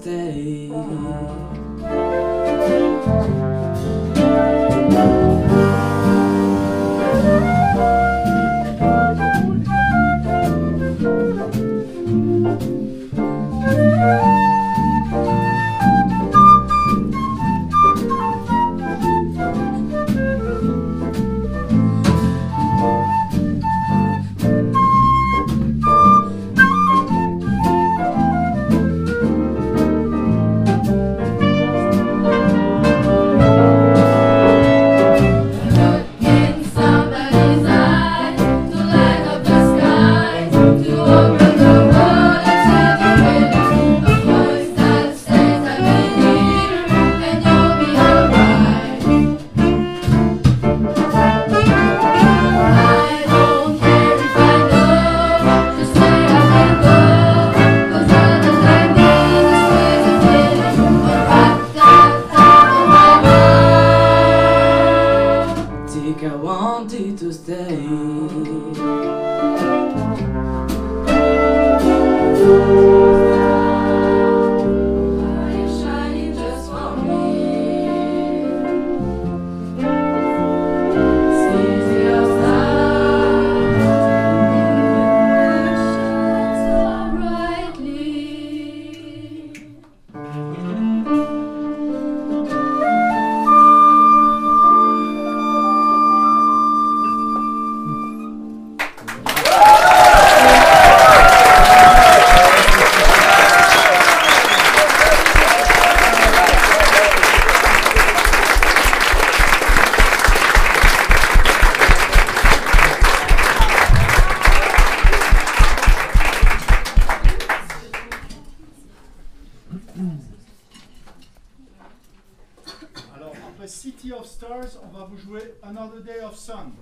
stay. City of Stars, on va vous jouer Another Day of Sun.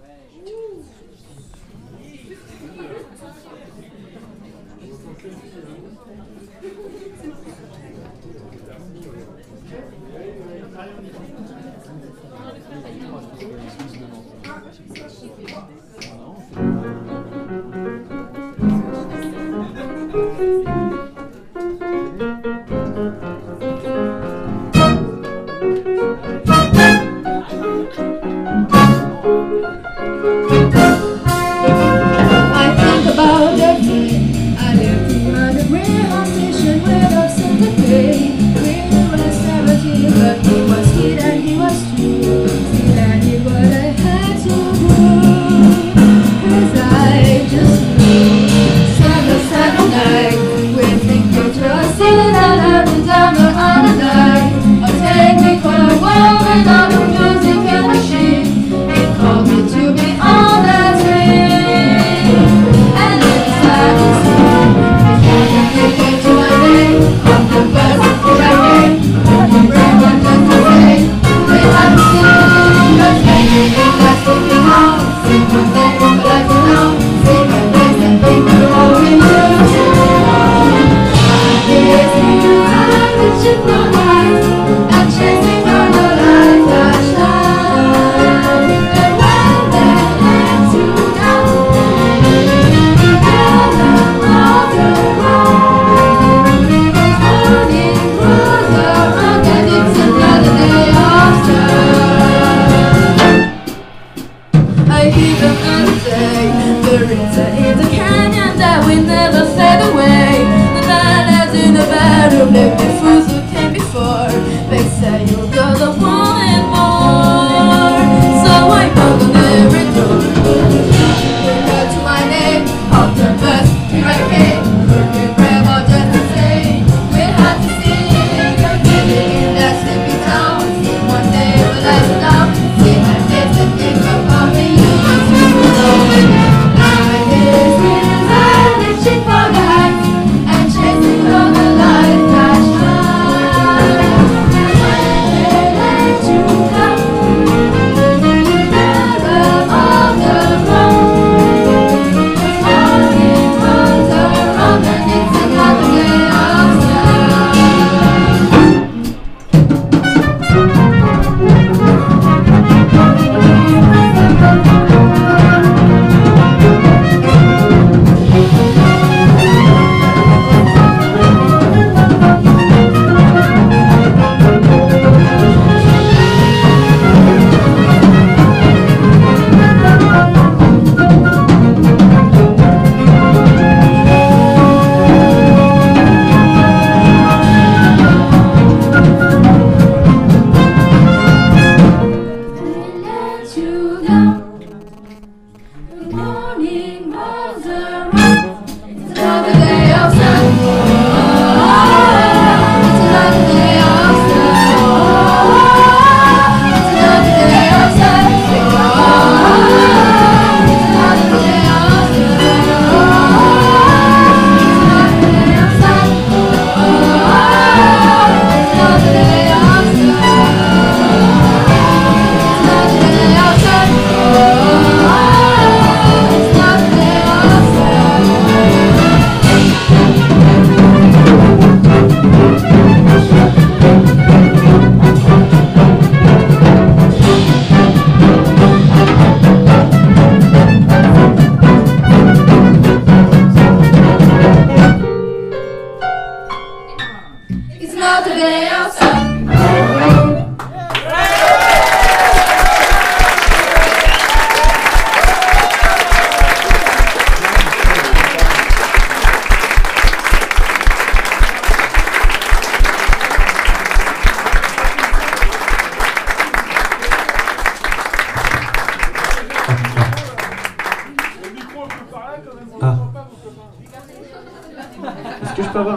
another day outside.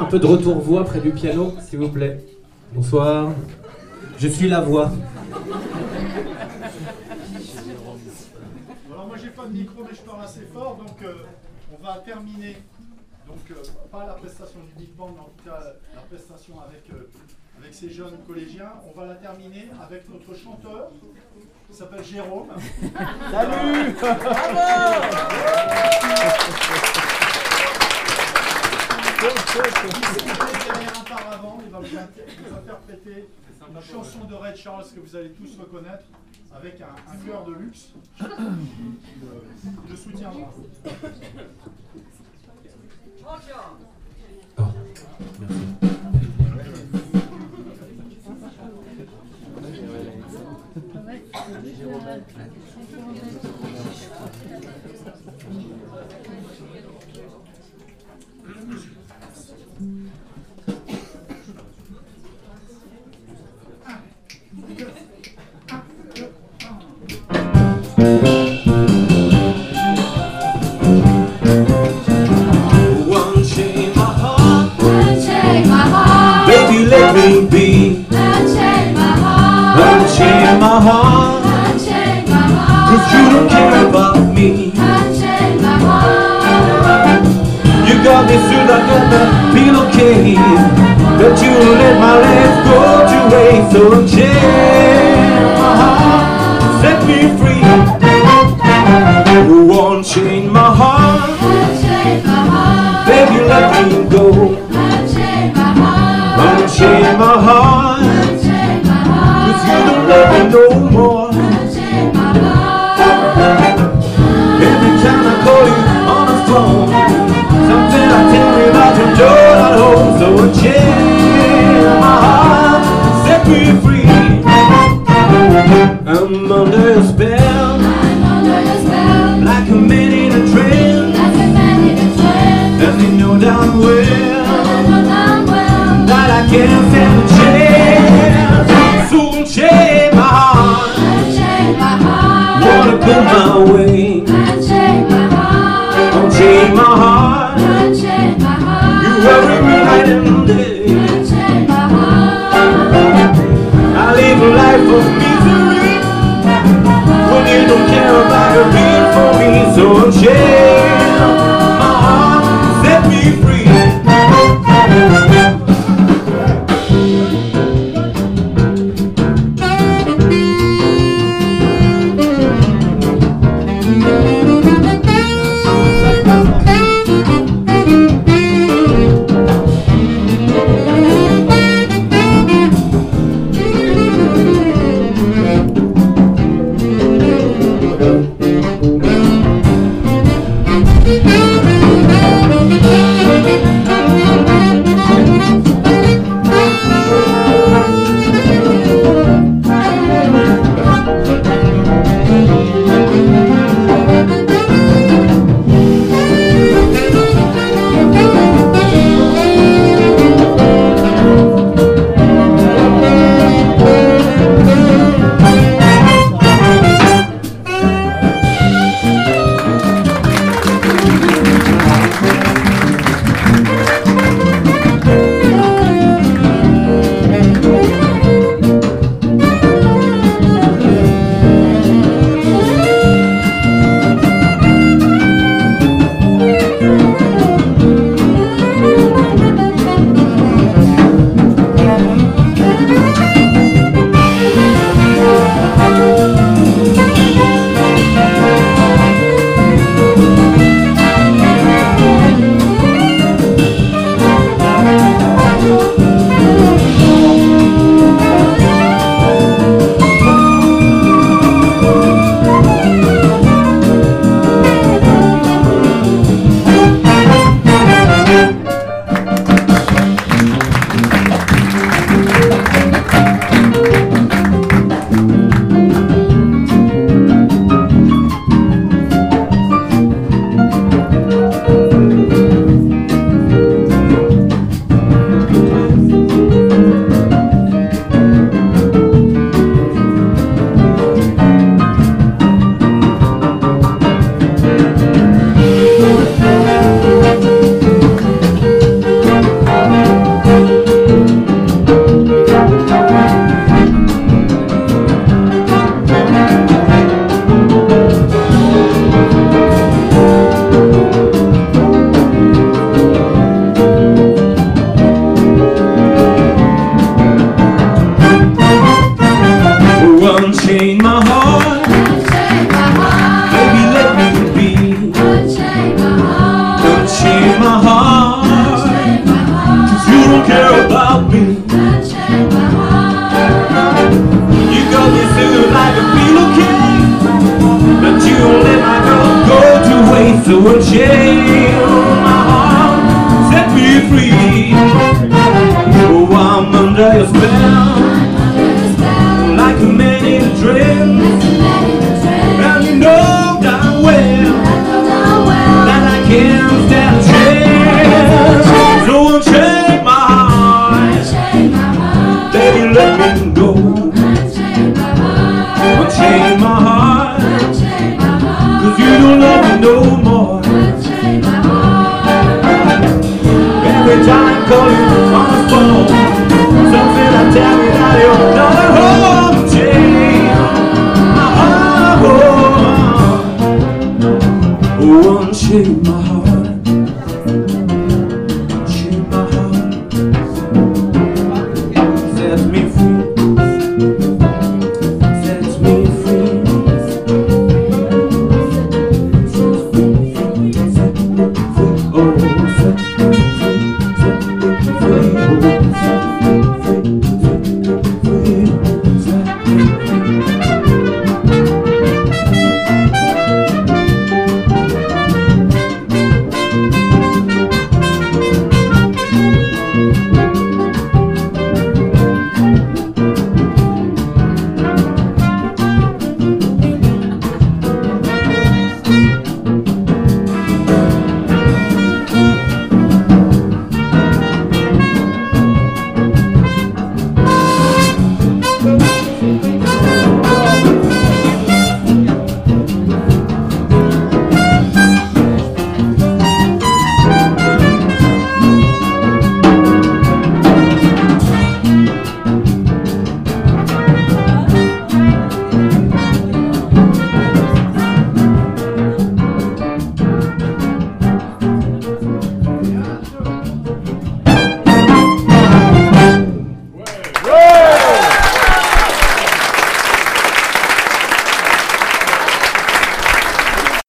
Un peu de retour voix près du piano, s'il vous plaît. Bonsoir. Je suis la voix. Alors moi j'ai pas de micro mais je parle assez fort donc euh, on va terminer donc euh, pas la prestation du Big Band mais en tout cas la prestation avec, euh, avec ces jeunes collégiens. On va la terminer avec notre chanteur qui s'appelle Jérôme. Salut Bravo avant, il va vous interpréter une chanson de Red Charles que vous allez tous reconnaître avec un, un cœur de luxe qui le, You let my life go to waste. So unchain my heart, set me free. I'm under your spell. Like a man in a trance. Like a man in a. And you know damn well. I know damn well. That I can't.